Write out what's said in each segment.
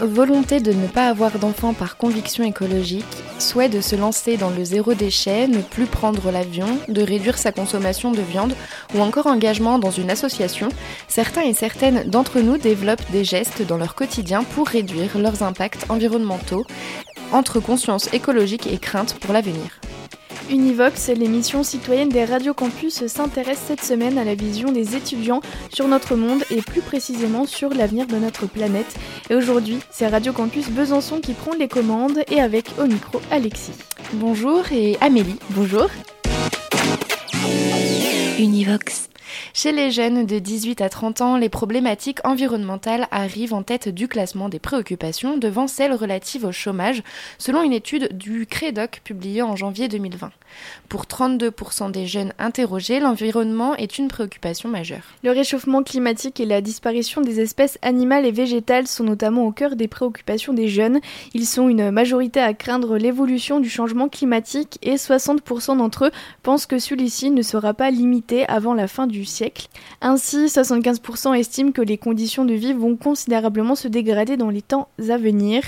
Volonté de ne pas avoir d'enfants par conviction écologique, souhait de se lancer dans le zéro déchet, ne plus prendre l'avion, de réduire sa consommation de viande ou encore engagement dans une association, certains et certaines d'entre nous développent des gestes dans leur quotidien pour réduire leurs impacts environnementaux, entre conscience écologique et crainte pour l'avenir. Univox, l'émission citoyenne des radios campus, s'intéresse cette semaine à la vision des étudiants sur notre monde et plus précisément sur l'avenir de notre planète. Et aujourd'hui, c'est Radio Campus Besançon qui prend les commandes et avec au micro Alexis. Bonjour et Amélie, bonjour. Univox. Chez les jeunes de 18 à 30 ans, les problématiques environnementales arrivent en tête du classement des préoccupations devant celles relatives au chômage, selon une étude du CREDOC publiée en janvier 2020. Pour 32% des jeunes interrogés, l'environnement est une préoccupation majeure. Le réchauffement climatique et la disparition des espèces animales et végétales sont notamment au cœur des préoccupations des jeunes. Ils sont une majorité à craindre l'évolution du changement climatique et 60% d'entre eux pensent que celui-ci ne sera pas limité avant la fin du siècle. Ainsi, 75% estiment que les conditions de vie vont considérablement se dégrader dans les temps à venir.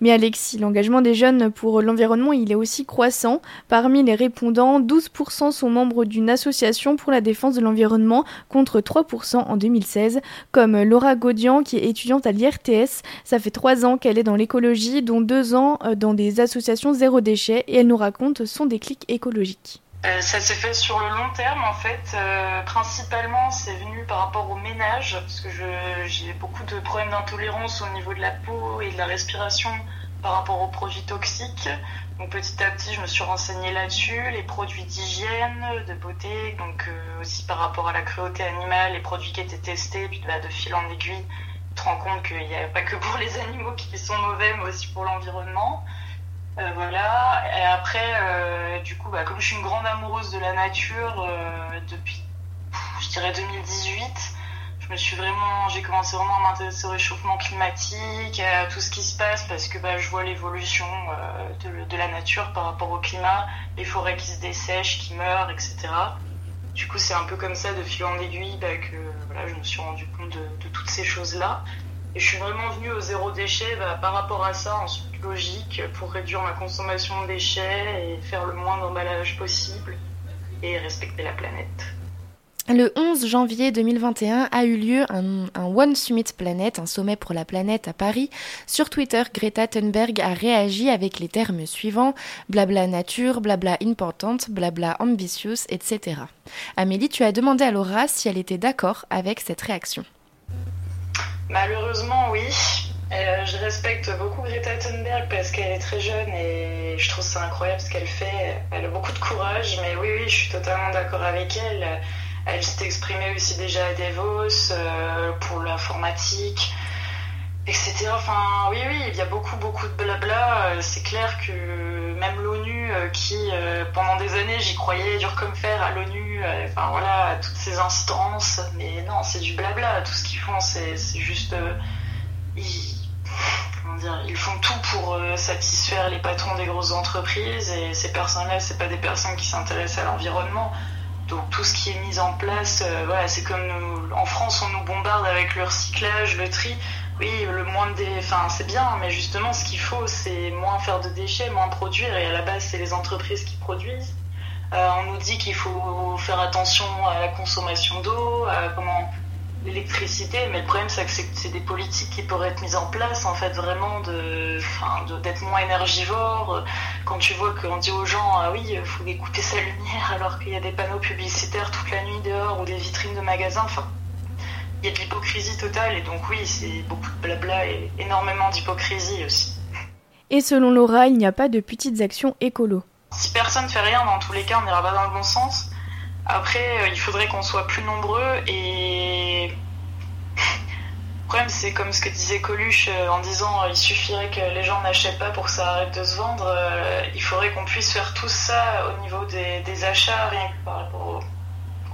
Mais Alexis, l'engagement des jeunes pour l'environnement, il est aussi croissant. Parmi les répondants, 12% sont membres d'une association pour la défense de l'environnement contre 3% en 2016, comme Laura Gaudian qui est étudiante à l'IRTS. Ça fait 3 ans qu'elle est dans l'écologie, dont 2 ans euh, dans des associations zéro déchet et elle nous raconte son déclic écologique. Euh, ça s'est fait sur le long terme en fait. Euh, principalement, c'est venu par rapport au ménage, parce que j'ai beaucoup de problèmes d'intolérance au niveau de la peau et de la respiration par rapport aux produits toxiques. Donc petit à petit, je me suis renseignée là-dessus, les produits d'hygiène, de beauté, donc euh, aussi par rapport à la cruauté animale, les produits qui étaient testés, puis bah, de fil en aiguille, tu te rends compte qu'il n'y a pas que pour les animaux qui sont mauvais, mais aussi pour l'environnement. Euh, voilà. Et après, euh, du coup, bah, comme je suis une grande amoureuse de la nature depuis, je dirais 2018, je me suis vraiment, j'ai commencé vraiment à m'intéresser au réchauffement climatique, à tout ce qui se passe parce que bah, je vois l'évolution euh, de, la nature par rapport au climat, les forêts qui se dessèchent, qui meurent, etc. Du coup, c'est un peu comme ça, de fil en aiguille, bah, que voilà, je me suis rendu compte de, toutes ces choses-là. Et je suis vraiment venue au zéro déchet bah, par rapport à ça, en suite logique, pour réduire ma consommation de déchets et faire le moins d'emballage possible et respecter la planète. Le 11 janvier 2021 a eu lieu un, One Summit Planet, un sommet pour la planète à Paris. Sur Twitter, Greta Thunberg a réagi avec les termes suivants blabla nature, blabla importante, blabla ambitious, etc. Amélie, tu as demandé à Laura si elle était d'accord avec cette réaction. Malheureusement, oui. Euh, je respecte beaucoup Greta Thunberg parce qu'elle est très jeune et je trouve ça incroyable ce qu'elle fait. Elle a beaucoup de courage, mais oui, oui, je suis totalement d'accord avec elle. Elle s'est exprimée aussi déjà à Davos euh, pour l'informatique, etc. Enfin, oui, oui, il y a beaucoup, beaucoup de blabla. Euh, c'est clair que même l'ONU, euh, qui pendant des années, j'y croyais dur comme fer à l'ONU, enfin voilà, à toutes ces instances, mais non, c'est du blabla. Tout ce qu'ils font, c'est juste. Ils, comment dire, ils font tout pour satisfaire les patrons des grosses entreprises et ces personnes-là, c'est pas des personnes qui s'intéressent à l'environnement. Donc tout ce qui est mis en place, euh, voilà, c'est comme en France, on nous bombarde avec le recyclage, le tri. Oui, le moins de, enfin c'est bien, mais justement, ce qu'il faut, c'est moins faire de déchets, moins produire. Et à la base, c'est les entreprises qui produisent. Euh, on nous dit qu'il faut faire attention à la consommation d'eau, à l'électricité, mais le problème c'est que c'est des politiques qui pourraient être mises en place en fait vraiment de, d'être moins énergivore. Quand tu vois qu'on dit aux gens ah oui il faut écouter sa lumière alors qu'il y a des panneaux publicitaires toute la nuit dehors ou des vitrines de magasins, enfin il y a de l'hypocrisie totale et donc oui c'est beaucoup de blabla et énormément d'hypocrisie aussi. Et selon Laura, il n'y a pas de petites actions écolo. Si personne ne fait rien, dans tous les cas, on n'ira pas dans le bon sens. Après, euh, il faudrait qu'on soit plus nombreux et problème, c'est comme ce que disait Coluche euh, en disant il suffirait que les gens n'achètent pas pour que ça arrête de se vendre. Euh, il faudrait qu'on puisse faire tout ça au niveau des, achats, rien que par rapport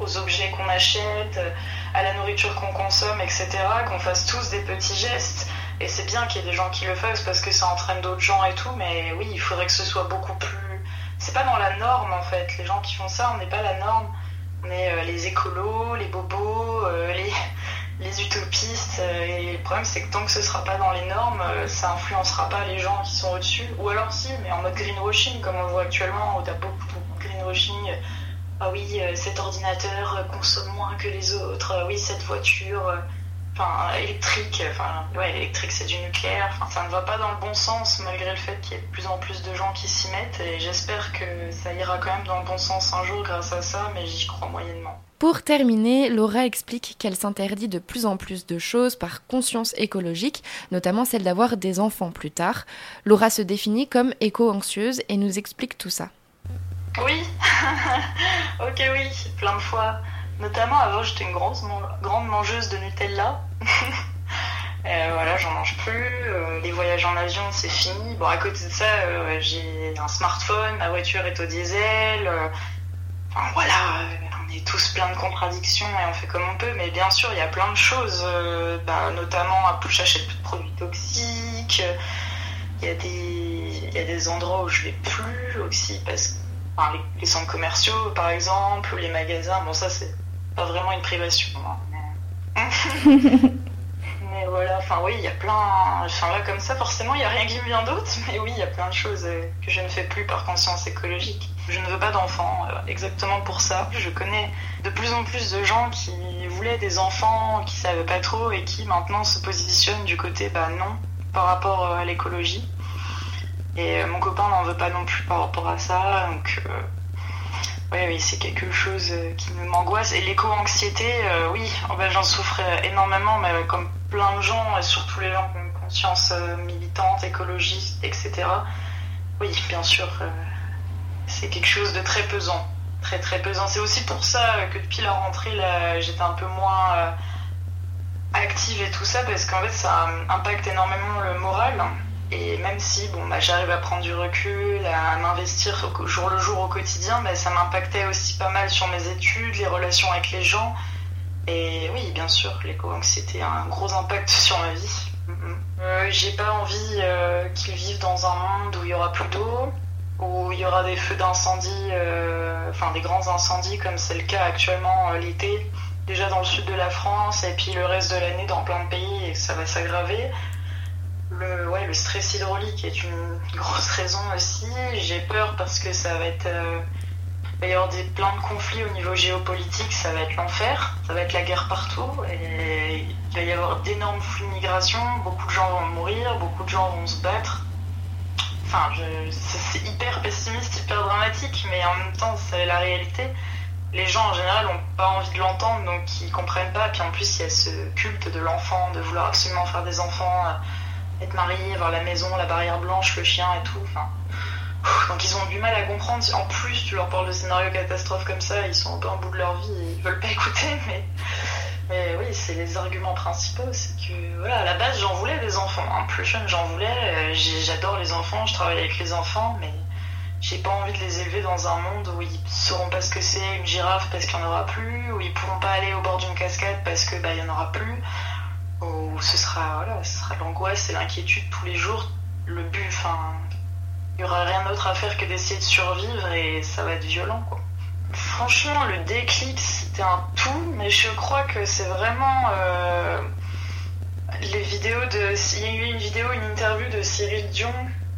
aux, objets qu'on achète, euh, à la nourriture qu'on consomme, etc. Qu'on fasse tous des petits gestes. Et c'est bien qu'il y ait des gens qui le fassent parce que ça entraîne d'autres gens et tout, mais oui, il faudrait que ce soit beaucoup plus. C'est pas dans la norme en fait. Les gens qui font ça, on n'est pas la norme. On est les écolos, les bobos, les les utopistes. Euh, et le problème, c'est que tant que ce sera pas dans les normes, euh, ça influencera pas les gens qui sont au-dessus. Ou alors si, mais en mode greenwashing, comme on voit actuellement, où t'as beaucoup, beaucoup de greenwashing. Ah oui, euh, cet ordinateur consomme moins que les autres. Oui, cette voiture, enfin électrique, enfin ouais, électrique c'est du nucléaire. Enfin, ça ne va pas dans le bon sens malgré le fait qu'il y ait de plus en plus de gens qui s'y mettent. Et j'espère que ça ira quand même dans le bon sens un jour grâce à ça, mais j'y crois moyennement. Pour terminer, Laura explique qu'elle s'interdit de plus en plus de choses par conscience écologique, notamment celle d'avoir des enfants plus tard. Laura se définit comme éco-anxieuse et nous explique tout ça. Oui, ok oui, plein de fois. Notamment avant j'étais une grande, grande mangeuse de Nutella. Euh, voilà, j'en mange plus. Euh, les voyages en avion, c'est fini. Bon, à côté de ça, euh, j'ai un smartphone, ma voiture est au diesel. enfin, voilà, on est tous plein de contradictions et on fait comme on peut, mais bien sûr, il y a plein de choses, bah, notamment, j'achète plus de produits toxiques, il y, a des, y a des endroits où je vais plus aussi, parce que les, centres commerciaux, par exemple, ou les magasins, bon, ça, c'est pas vraiment une privation. Hein, mais... voilà, enfin, oui, il y a plein. Enfin, là, comme ça, forcément, il n'y a rien qui me vient d'autre, mais oui, il y a plein de choses euh, que je ne fais plus par conscience écologique. Je ne veux pas d'enfants, euh, exactement pour ça. Je connais de plus en plus de gens qui voulaient des enfants, qui savaient pas trop et qui maintenant se positionnent du côté bah non par rapport euh, à l'écologie. Et euh, mon copain n'en veut pas non plus par rapport à ça, donc oui, oui, c'est quelque chose qui m'angoisse. Et l'éco-anxiété, oui, oh, bah, j'en souffre énormément, mais comme plein de gens, et surtout les gens qui ont une conscience militante, écologiste, etc. Oui, bien sûr, c'est quelque chose de très pesant. Très très pesant. C'est aussi pour ça que depuis la rentrée, j'étais un peu moins euh, active et tout ça, parce qu'en fait, ça impacte énormément le moral. Et même si bon, bah, j'arrive à prendre du recul, à m'investir jour le jour au quotidien, bah, ça m'impactait aussi pas mal sur mes études, les relations avec les gens. Et oui, bien sûr, l'éco-anxiété a un gros impact sur ma vie. Euh, j'ai pas envie euh, qu'ils vivent dans un monde où il y aura plus d'eau, où il y aura des feux d'incendie, euh, enfin des grands incendies comme c'est le cas actuellement l'été, déjà dans le sud de la France et puis le reste de l'année dans plein de pays et ça va s'aggraver. Le, ouais, le stress hydraulique est une grosse raison aussi. J'ai peur parce que ça va être. Euh, il va y avoir des, plein de conflits au niveau géopolitique, ça va être l'enfer, ça va être la guerre partout, et il va y avoir d'énormes flux de migration, beaucoup de gens vont mourir, beaucoup de gens vont se battre. Enfin, c'est hyper pessimiste, hyper dramatique, mais en même temps, c'est la réalité. Les gens en général n'ont pas envie de l'entendre, donc ils comprennent pas. Puis en plus, il y a ce culte de l'enfant, de vouloir absolument faire des enfants, euh, être marié, avoir la maison, la barrière blanche, le chien et tout. Enfin, donc ils ont du mal à comprendre. En plus, tu leur parles de scénario catastrophe comme ça, ils sont un peu en bout de leur vie et ils veulent pas écouter, mais mais oui, c'est les arguments principaux. C'est que, voilà, à la base, j'en voulais des enfants. Hein. Plus jeune, j'en voulais. Euh, j'adore les enfants, je travaille avec les enfants, mais j'ai pas envie de les élever dans un monde où ils sauront pas ce que c'est une girafe parce qu'il n'y en aura plus, où ils pourront pas aller au bord d'une cascade parce que bah, en aura plus, ce sera voilà, l'angoisse et l'inquiétude tous les jours. Le but, il y aura rien d'autre à faire que d'essayer de survivre et ça va être violent. Franchement, le déclic, c'était un tout, mais je crois que c'est vraiment euh, les vidéos de. Il y a eu une vidéo, une interview de Cyril Dion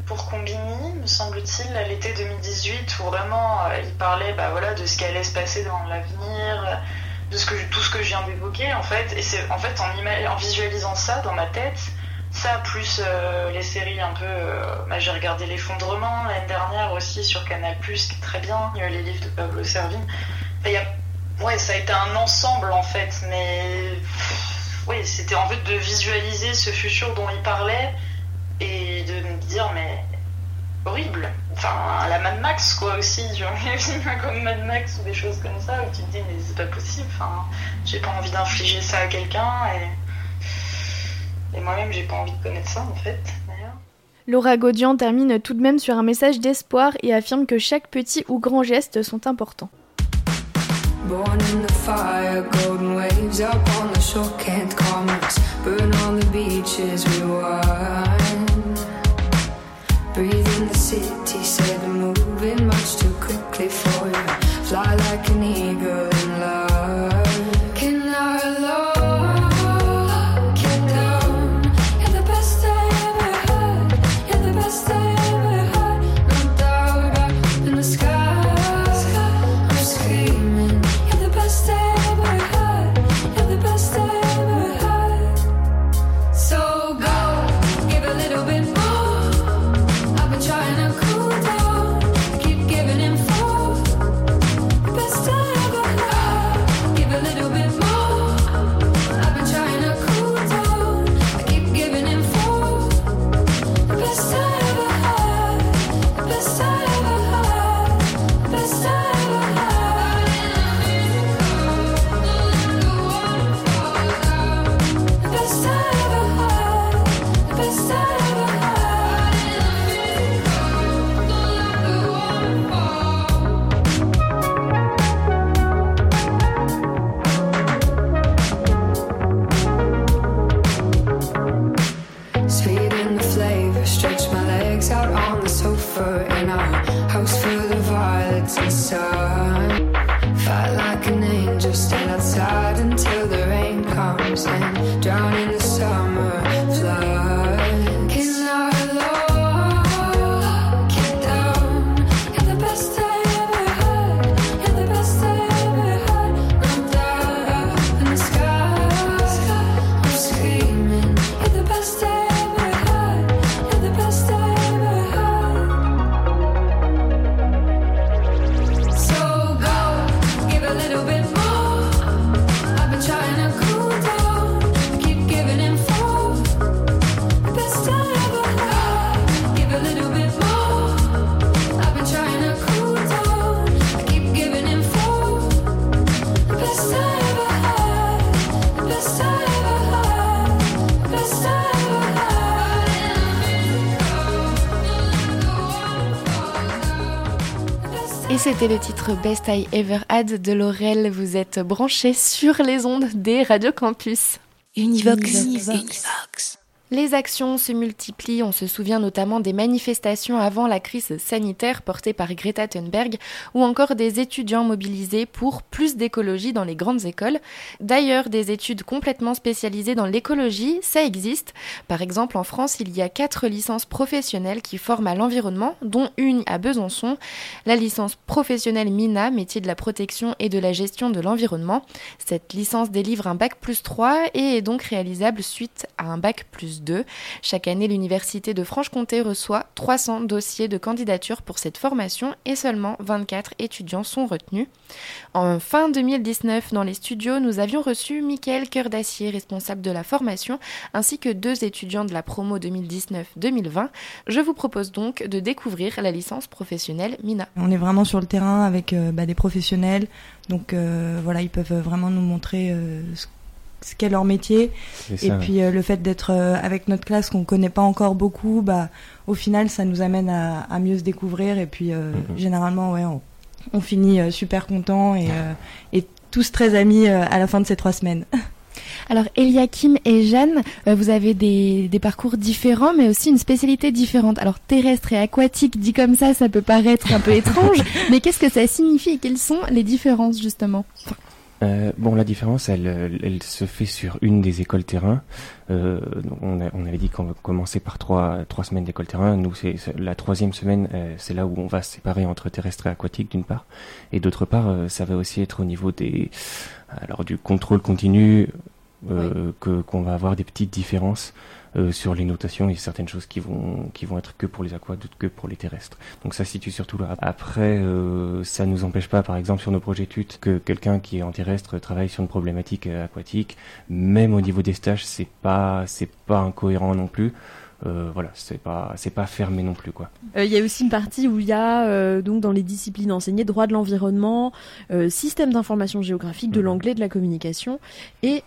pour Combini, me semble-t-il, à l'été 2018, où vraiment euh, il parlait bah, voilà, de ce qui allait se passer dans l'avenir, de ce que, tout ce que je viens d'évoquer, en fait. Et c'est en fait en, visualisant ça dans ma tête, ça, plus euh, les séries un peu. Euh, bah, j'ai regardé L'effondrement l'année dernière aussi sur Canal, qui est très bien. Y a les livres de Pablo Servigne. Ouais, ça a été un ensemble en fait, mais. Oui, c'était en fait de visualiser ce futur dont il parlait et de me dire, mais. Horrible. Enfin, la Mad Max, quoi, aussi. Tu vois, des films comme Mad Max ou des choses comme ça où tu te dis, mais c'est pas possible. Enfin, j'ai pas envie d'infliger ça à quelqu'un et Et moi-même, j'ai pas envie de connaître ça en fait. Laura Gaudian termine tout de même sur un message d'espoir et affirme que chaque petit ou grand geste sont importants. Born in the fire, golden waves up on the shore, can't. Burn on the beaches, we. Breathe in the city, said moving much too quickly for in house full of violets and sun. Fight like an angel, stand outside until the rain comes in. C'était le titre Best I Ever Had de Laurel. Vous êtes branchés sur les ondes des Radio Campus. Univox. Univox. Les actions se multiplient, on se souvient notamment des manifestations avant la crise sanitaire portée par Greta Thunberg ou encore des étudiants mobilisés pour plus d'écologie dans les grandes écoles. D'ailleurs, des études complètement spécialisées dans l'écologie, ça existe. Par exemple, en France, il y a quatre licences professionnelles qui forment à l'environnement, dont une à Besançon, la licence professionnelle MINA, métier de la protection et de la gestion de l'environnement. Cette licence délivre un bac plus 3 et est donc réalisable suite à un bac plus chaque année, l'Université de Franche-Comté reçoit 300 dossiers de candidature pour cette formation et seulement 24 étudiants sont retenus. En fin 2019, dans les studios, nous avions reçu Mickaël Cœur d'Acier, responsable de la formation, ainsi que deux étudiants de la promo 2019-2020. Je vous propose donc de découvrir la licence professionnelle MINA. On est vraiment sur le terrain avec euh, bah, des professionnels, donc euh, voilà, ils peuvent vraiment nous montrer euh, ce ce qu'est leur métier. et puis euh, le fait d'être euh, avec notre classe qu'on connaît pas encore beaucoup, bah au final ça nous amène à, à mieux se découvrir et puis euh, mm-hmm. généralement ouais on, on finit super content et, et tous très amis à la fin de ces trois semaines. Alors Eliakim et Jeanne, vous avez des, des, parcours différents, mais aussi une spécialité différente. Alors terrestre et aquatique, dit comme ça, ça peut paraître un peu étrange, mais qu'est-ce que ça signifie et quelles sont les différences justement? Euh, bon, la différence, elle, elle, se fait sur une des écoles terrain. Euh, on, on, avait dit qu'on commençait par trois, trois semaines d'école terrain. Nous, c'est la troisième semaine, euh, c'est là où on va se séparer entre terrestre et aquatique d'une part, et d'autre part, euh, ça va aussi être au niveau des, alors du contrôle continu, que qu'on va avoir des petites différences. Euh, sur les notations, il y a certaines choses qui vont qui vont être que pour les aquas, d'autres que pour les terrestres. Donc ça situe surtout là. Après, euh, ça nous empêche pas, par exemple, sur nos projets études, que quelqu'un qui est en terrestre travaille sur une problématique euh, aquatique. Même au niveau des stages, c'est pas c'est pas incohérent non plus. Euh, voilà, c'est pas c'est pas fermé non plus quoi. Il y a aussi une partie où il y a donc dans les disciplines enseignées droit de l'environnement, système d'information géographique, de mhm. l'anglais, de la communication et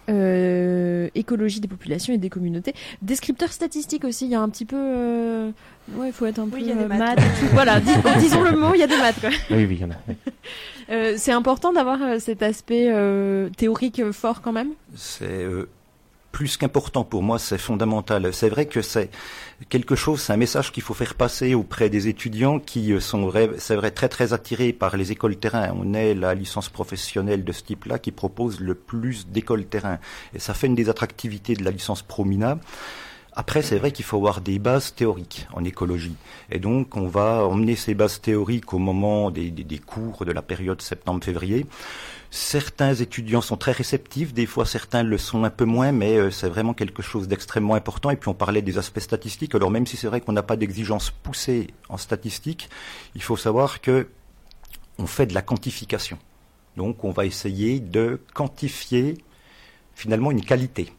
écologie des populations et des communautés. Descripteur statistique aussi, il y a un petit peu Ouais, il faut être un peu maths. voilà, disons le mot, il y a des maths. Quoi. Oui, oui, il y en a. Euh, c'est important d'avoir euh, cet aspect euh, théorique fort quand même? C'est plus qu'important pour moi, c'est fondamental. C'est vrai que c'est quelque chose, c'est un message qu'il faut faire passer auprès des étudiants qui sont, c'est vrai, très très attirés par les écoles terrain. On est la licence professionnelle de ce type-là qui propose le plus d'écoles terrain. Et ça fait une des attractivités de la licence Promina. Après, c'est vrai qu'il faut avoir des bases théoriques en écologie. Et donc, on va emmener ces bases théoriques au moment des, cours de la période septembre-février. Certains étudiants sont très réceptifs, des fois certains le sont un peu moins, mais euh, c'est vraiment quelque chose d'extrêmement important. Et puis on parlait des aspects statistiques. Alors même si c'est vrai qu'on n'a pas d'exigence poussée en statistique, il faut savoir que on fait de la quantification. Donc on va essayer de quantifier finalement une qualité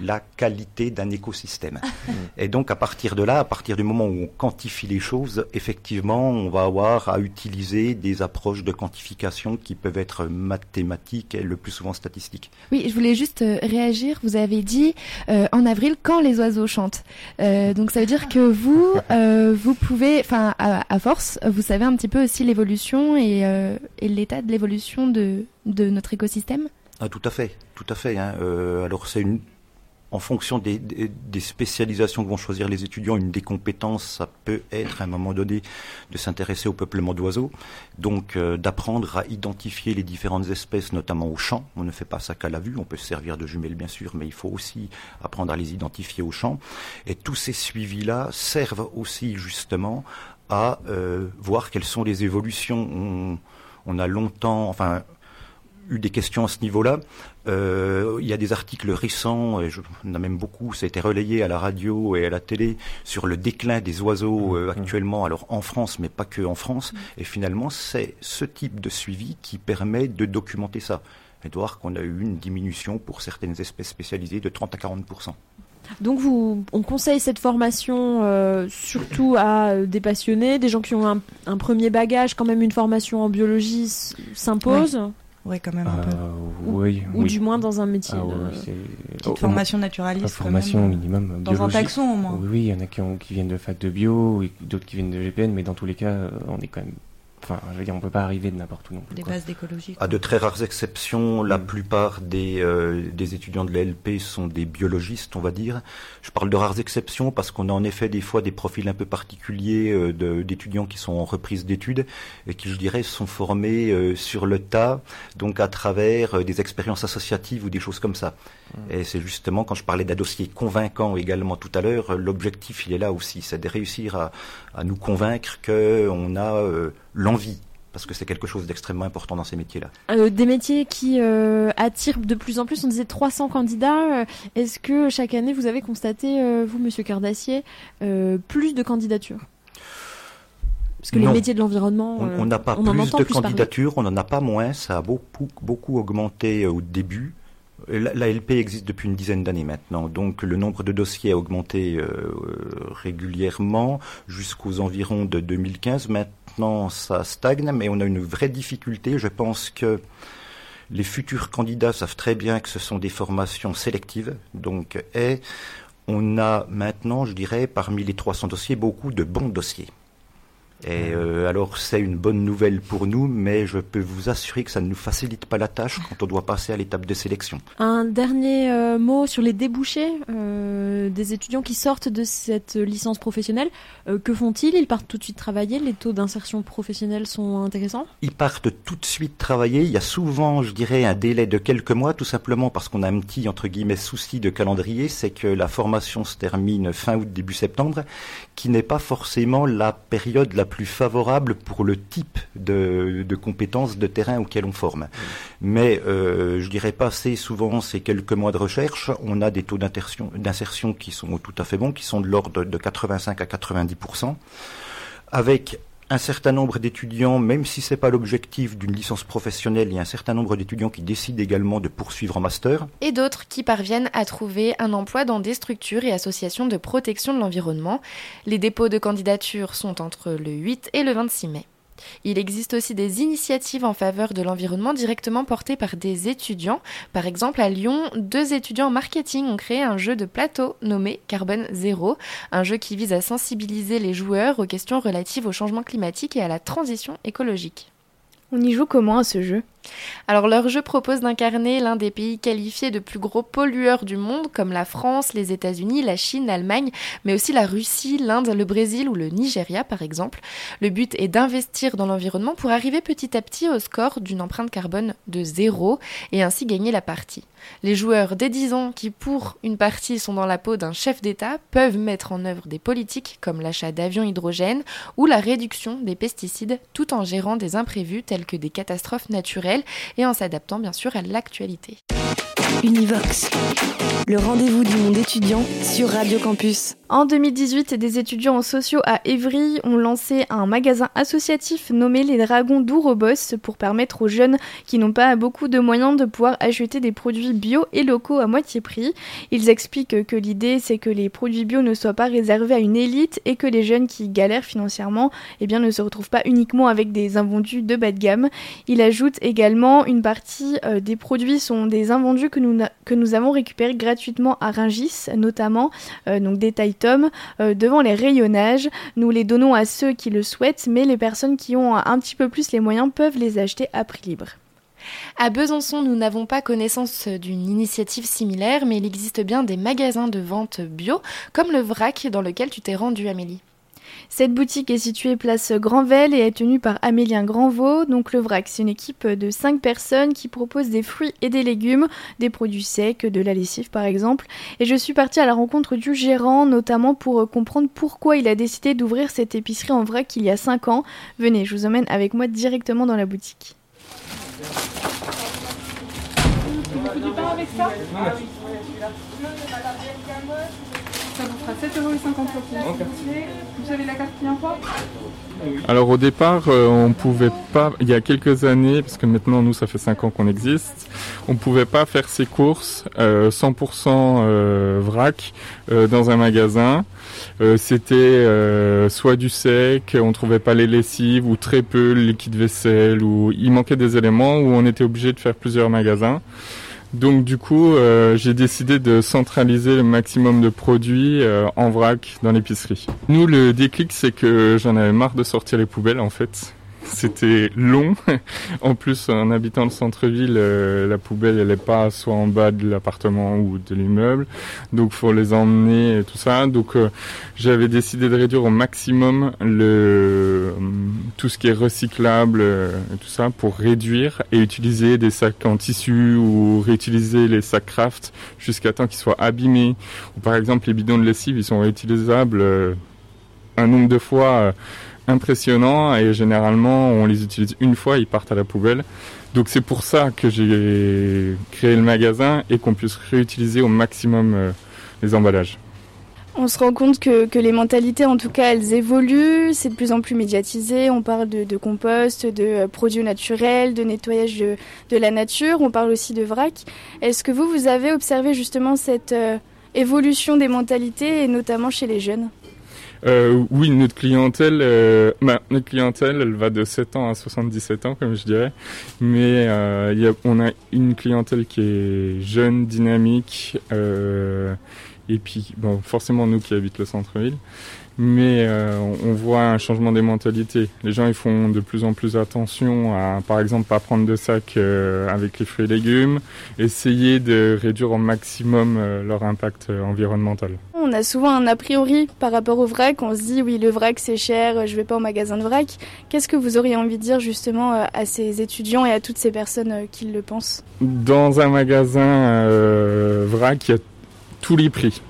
la qualité d'un écosystème. Et donc à partir de là, à partir du moment où on quantifie les choses, effectivement, on va avoir à utiliser des approches de quantification qui peuvent être mathématiques et le plus souvent statistiques. Oui, je voulais juste euh, réagir. Vous avez dit euh, en avril quand les oiseaux chantent. Euh, donc ça veut dire que vous, vous pouvez, enfin à, force, vous savez un petit peu aussi l'évolution et, et l'état de l'évolution de, de notre écosystème? Ah, tout à fait, tout à fait. Hein. alors c'est une en fonction des, spécialisations que vont choisir les étudiants, une des compétences, ça peut être à un moment donné de s'intéresser au peuplement d'oiseaux, donc euh, d'apprendre à identifier les différentes espèces, notamment au champ. On ne fait pas ça qu'à la vue, on peut se servir de jumelles bien sûr, mais il faut aussi apprendre à les identifier au champ. Et tous ces suivis-là servent aussi justement à euh, voir quelles sont les évolutions. On, on a longtemps, enfin, eu des questions à ce niveau-là. Euh, il y a des articles récents, et je, on a même beaucoup, ça a été relayé à la radio et à la télé, sur le déclin des oiseaux euh, mmh. actuellement, alors en France, mais pas que en France. Mmh. Et finalement, c'est ce type de suivi qui permet de documenter ça. Et de voir qu'on a eu une diminution pour certaines espèces spécialisées de 30 à 40% donc vous, on conseille cette formation euh, surtout à des passionnés, des gens qui ont un, un, premier bagage, quand même une formation en biologie s'impose? Oui, quand même un peu. Euh, oui, ou, du moins dans un métier. Ah, Petite formation naturaliste. formation minimum. Dans un taxon au moins. Oui, il y en a qui, ont, qui viennent de fac de bio, d'autres qui viennent de GPN, mais dans tous les cas, euh, on est quand même Enfin, je veux dire, on peut pas arriver de n'importe où non Des bases d'écologie. À de très rares exceptions, la mm. plupart des, euh, des étudiants de l'LP sont des biologistes, on va dire. Je parle de rares exceptions parce qu'on a en effet des fois des profils un peu particuliers euh, d'étudiants qui sont en reprise d'études et qui, je dirais, sont formés euh, sur le tas, donc à travers des expériences associatives ou des choses comme ça. Mm. Et c'est justement quand je parlais d'un dossier convaincant également tout à l'heure, l'objectif il est là aussi, c'est de réussir à, à nous convaincre qu'on a l'envie parce que c'est quelque chose d'extrêmement important dans ces métiers-là. Euh, des métiers qui euh, attirent de plus en plus, on disait 300 candidats. Euh, est-ce que chaque année vous avez constaté, vous, Monsieur Cardassier, plus de candidatures? Parce que les métiers de l'environnement, on n'a pas plus de candidatures, on n'en a pas moins. Ça a beaucoup, beaucoup augmenté au début. La, LP existe depuis une dizaine d'années maintenant, donc le nombre de dossiers a augmenté régulièrement jusqu'aux environs de 2015. Maintenant, maintenant ça stagne, mais on a une vraie difficulté. Je pense que les futurs candidats savent très bien que ce sont des formations sélectives. Donc, on a maintenant, je dirais, parmi les 300 dossiers, beaucoup de bons dossiers. Et euh, alors c'est une bonne nouvelle pour nous, mais je peux vous assurer que ça ne nous facilite pas la tâche quand on doit passer à l'étape de sélection. Un dernier euh, mot sur les débouchés euh, des étudiants qui sortent de cette licence professionnelle. que font-ils? Ils partent tout de suite travailler? Les taux d'insertion professionnelle sont intéressants? Ils partent tout de suite travailler. Il y a souvent, je dirais, un délai de quelques mois, tout simplement parce qu'on a un petit, entre guillemets, souci de calendrier, c'est que la formation se termine fin août, début septembre, qui n'est pas forcément la période la plus plus favorable pour le type de, compétences de terrain auquel on forme. Mais euh, je dirais passer souvent ces quelques mois de recherche, on a des taux d'insertion qui sont tout à fait bons, qui sont de l'ordre de 85 à 90 avec un certain nombre d'étudiants, même si c'est pas l'objectif d'une licence professionnelle, il y a un certain nombre d'étudiants qui décident également de poursuivre en master. Et d'autres qui parviennent à trouver un emploi dans des structures et associations de protection de l'environnement. Les dépôts de candidature sont entre le 8 et le 26 mai. Il existe aussi des initiatives en faveur de l'environnement directement portées par des étudiants. Par exemple, à Lyon, deux étudiants en marketing ont créé un jeu de plateau nommé Carbone Zéro, un jeu qui vise à sensibiliser les joueurs aux questions relatives au changement climatique et à la transition écologique. On y joue comment à ce jeu? Alors leur jeu propose d'incarner l'un des pays qualifiés de plus gros pollueurs du monde, comme la France, les États-Unis, la Chine, l'Allemagne, mais aussi la Russie, l'Inde, le Brésil ou le Nigeria par exemple. Le but est d'investir dans l'environnement pour arriver petit à petit au score d'une empreinte carbone de zéro et ainsi gagner la partie. Les joueurs dès 10 ans qui pour une partie sont dans la peau d'un chef d'État peuvent mettre en œuvre des politiques comme l'achat d'avions hydrogène ou la réduction des pesticides tout en gérant des imprévus tels que des catastrophes naturelles et en s'adaptant bien sûr à l'actualité. Univox, le rendez-vous du monde étudiant sur Radio Campus. En 2018, des étudiants sociaux à Évry ont lancé un magasin associatif nommé les Dragons d'Ourobos pour permettre aux jeunes qui n'ont pas beaucoup de moyens de pouvoir acheter des produits bio et locaux à moitié prix. Ils expliquent que l'idée c'est que les produits bio ne soient pas réservés à une élite et que les jeunes qui galèrent financièrement eh bien, ne se retrouvent pas uniquement avec des invendus de bas de gamme. Il ajoute également une partie euh, des produits sont des invendus que nous, que nous avons récupérés gratuitement à Ringis, notamment euh, donc des tailles euh, devant les rayonnages. Nous les donnons à ceux qui le souhaitent, mais les personnes qui ont un petit peu plus les moyens peuvent les acheter à prix libre. À Besançon, nous n'avons pas connaissance d'une initiative similaire, mais il existe bien des magasins de vente bio, comme le VRAC dans lequel tu t'es rendu, Amélie. Cette boutique est située place Grandvel et est tenue par Amélien Grandvaux. Donc le VRAC, c'est une équipe de 5 personnes qui propose des fruits et des légumes, des produits secs, de la lessive par exemple. Et je suis partie à la rencontre du gérant, notamment pour comprendre pourquoi il a décidé d'ouvrir cette épicerie en vrac il y a 5 ans. Venez, je vous emmène avec moi directement dans la boutique. Vous avez la carte client Alors au départ, euh, on pouvait pas, il y a quelques années, parce que maintenant nous ça fait 5 ans qu'on existe, on pouvait pas faire ses courses 100% euh, euh, vrac dans un magasin. C'était soit du sec, on trouvait pas les lessives ou très peu le liquide vaisselle, ou il manquait des éléments où on était obligé de faire plusieurs magasins. Donc du coup, euh, j'ai décidé de centraliser le maximum de produits euh, en vrac dans l'épicerie. Nous, le déclic, c'est que j'en avais marre de sortir les poubelles en fait. C'était long. en plus, en habitant le centre-ville, euh, la poubelle, elle est pas soit en bas de l'appartement ou de l'immeuble. Donc, faut les emmener et tout ça. Donc, euh, j'avais décidé de réduire au maximum le, euh, tout ce qui est recyclable et tout ça pour réduire et utiliser des sacs en tissu ou réutiliser les sacs craft jusqu'à temps qu'ils soient abîmés. Ou par exemple, les bidons de lessive, ils sont réutilisables un nombre de fois impressionnant et généralement on les utilise une fois, ils partent à la poubelle. Donc c'est pour ça que j'ai créé le magasin et qu'on puisse réutiliser au maximum euh, les emballages. On se rend compte que, les mentalités, en tout cas, elles évoluent. C'est de plus en plus médiatisé. On parle de, compost, de euh, produits naturels, de nettoyage de, de, la nature. On parle aussi de vrac. Est-ce que vous, vous avez observé justement cette euh, évolution des mentalités, et notamment chez les jeunes? Euh, oui, notre clientèle, euh, bah, notre clientèle, elle va de 7 ans à 77 ans, comme je dirais. Mais euh, y a, on a une clientèle qui est jeune, dynamique, euh, et puis, bon, forcément nous qui habitons le centre-ville mais euh, on voit un changement des mentalités. Les gens ils font de plus en plus attention à, par exemple, pas prendre de sac euh, avec les fruits et légumes, essayer de réduire au maximum leur impact environnemental. On a souvent un a priori par rapport au vrac. On se dit oui, le vrac c'est cher, je vais pas au magasin de vrac. Qu'est-ce que vous auriez envie de dire justement à ces étudiants et à toutes ces personnes qui le pensent? Dans un magasin vrac, il y a tous les prix.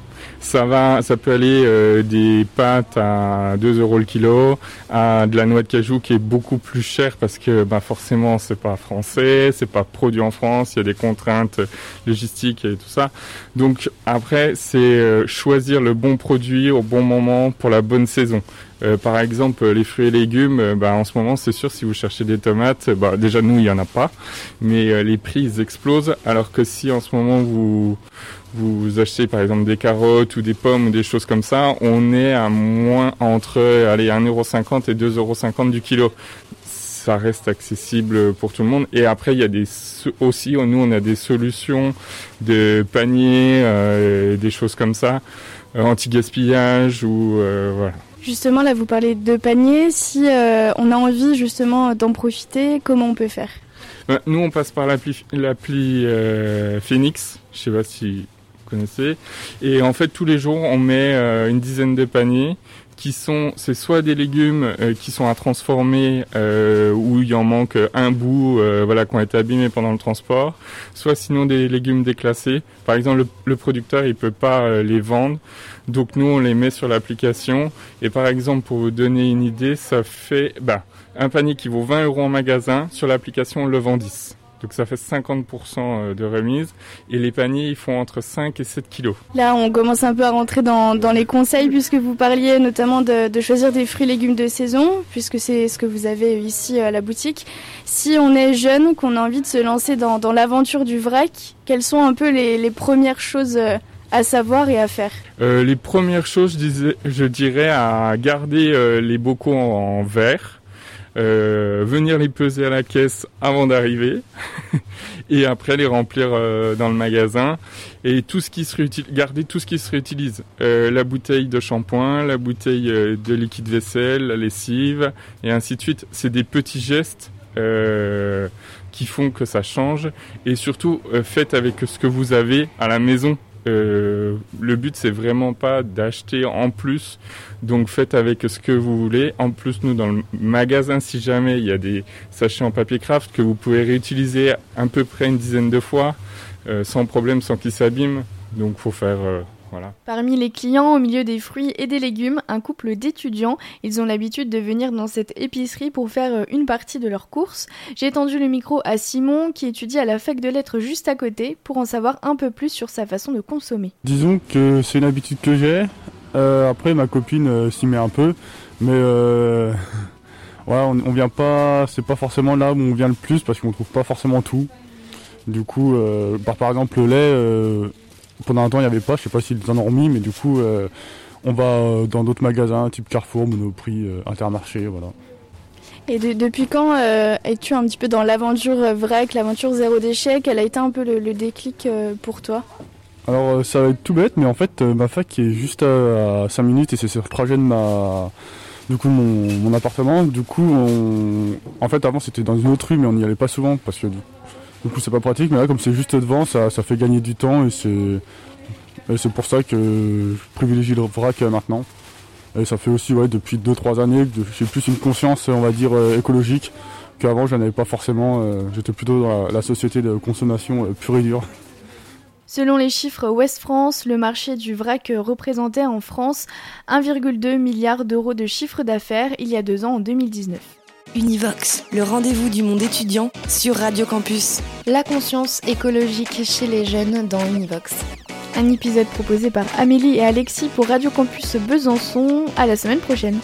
Ça va, ça peut aller euh, des pâtes à 2 euros le kilo, à de la noix de cajou qui est beaucoup plus chère parce que bah, forcément c'est pas français, c'est pas produit en France, il y a des contraintes logistiques et tout ça. Donc après c'est euh, choisir le bon produit au bon moment pour la bonne saison. par exemple, les fruits et légumes, bah, en ce moment, c'est sûr, si vous cherchez des tomates, bah, déjà nous, il n'y en a pas, mais les prix, ils explosent, alors que si en ce moment, vous, vous achetez par exemple des carottes ou des pommes ou des choses comme ça, on est à moins entre allez 1,50€ et 2,50€ du kilo. Ça reste accessible pour tout le monde. Et après, il y a des aussi, nous, on a des solutions de paniers, euh, des choses comme ça, euh, anti-gaspillage ou euh, voilà. Justement, là, vous parlez de paniers. Si on a envie justement d'en profiter, comment on peut faire? Nous, on passe par l'appli Phoenix. Je sais pas si Et en fait, tous les jours, on met euh, une dizaine de paniers qui sont, c'est soit des légumes euh, qui sont à transformer euh, où il en manque un bout, voilà, qui ont été abîmés pendant le transport, soit sinon des légumes déclassés. Par exemple, le, producteur il peut pas les vendre, donc nous on les met sur l'application. Et par exemple, pour vous donner une idée, ça fait, bah, un panier qui vaut 20 euros en magasin, sur l'application on le vend 10. Donc ça fait 50% euh, de remise. Et les paniers, ils font entre 5 et 7 kilos. Là, on commence un peu à rentrer dans, les conseils, puisque vous parliez notamment de, choisir des fruits et légumes de saison, puisque c'est ce que vous avez ici à la boutique. Si on est jeune, qu'on a envie de se lancer dans, l'aventure du vrac, quelles sont un peu les, premières choses euh, à savoir et à faire? Euh, Les premières choses, je, dirais, à garder les bocaux en verre euh, venir les peser à la caisse avant d'arriver et après les remplir euh, dans le magasin. Et tout ce qui se réutilise, garder tout ce qui se réutilise, euh, la bouteille de shampoing, la bouteille de liquide vaisselle, la lessive et ainsi de suite. C'est des petits gestes qui font que ça change. Et surtout faites avec ce que vous avez à la maison. Euh, le but c'est vraiment pas d'acheter en plus, donc faites avec ce que vous voulez. En plus, nous dans le magasin, si jamais il y a des sachets en papier craft que vous pouvez réutiliser à peu près une dizaine de fois, euh, sans problème, sans qu'ils s'abîment. Donc faut faire euh, Parmi les clients au milieu des fruits et des légumes, un couple d'étudiants. Ils ont l'habitude de venir dans cette épicerie pour faire euh, une partie de leurs courses. J'ai tendu le micro à Simon qui étudie à la fac de lettres juste à côté pour en savoir un peu plus sur sa façon de consommer. Disons que c'est une habitude que j'ai. Euh, après ma copine euh, s'y met un peu, mais on, vient pas, c'est pas forcément là où on vient le plus parce qu'on trouve pas forcément tout. Du coup, par, par exemple le lait pendant un temps, il n'y avait pas, je sais pas s'ils en ont remis, mais du coup, euh, on va euh, dans d'autres magasins, type Carrefour, Monoprix, euh, Intermarché, voilà. Et depuis quand es-tu un petit peu dans l'aventure vraie, l'aventure zéro déchet? Quel a été un peu le, déclic pour toi? Alors ça va être tout bête, mais en fait ma fac est juste à, 5 minutes et c'est sur le trajet de ma, du coup mon, appartement. Du coup, en fait avant c'était dans une autre rue, mais on n'y allait pas souvent parce que du coup, c'est pas pratique, mais là, comme c'est juste devant, ça, fait gagner du temps et c'est, c'est pour ça que je privilégie le vrac euh, maintenant. Et ça fait aussi, ouais, depuis 2-3 années que j'ai plus une conscience, on va dire, euh, écologique qu'avant, je avais pas forcément. Euh, j'étais plutôt dans la, société de consommation pure et dure. Selon les chiffres Ouest France, le marché du vrac représentait en France 1,2 milliard d'euros de chiffre d'affaires il y a deux ans en 2019. Univox, le rendez-vous du monde étudiant sur Radio Campus. La conscience écologique chez les jeunes dans Univox. Un épisode proposé par Amélie et Alexis pour Radio Campus Besançon. À la semaine prochaine.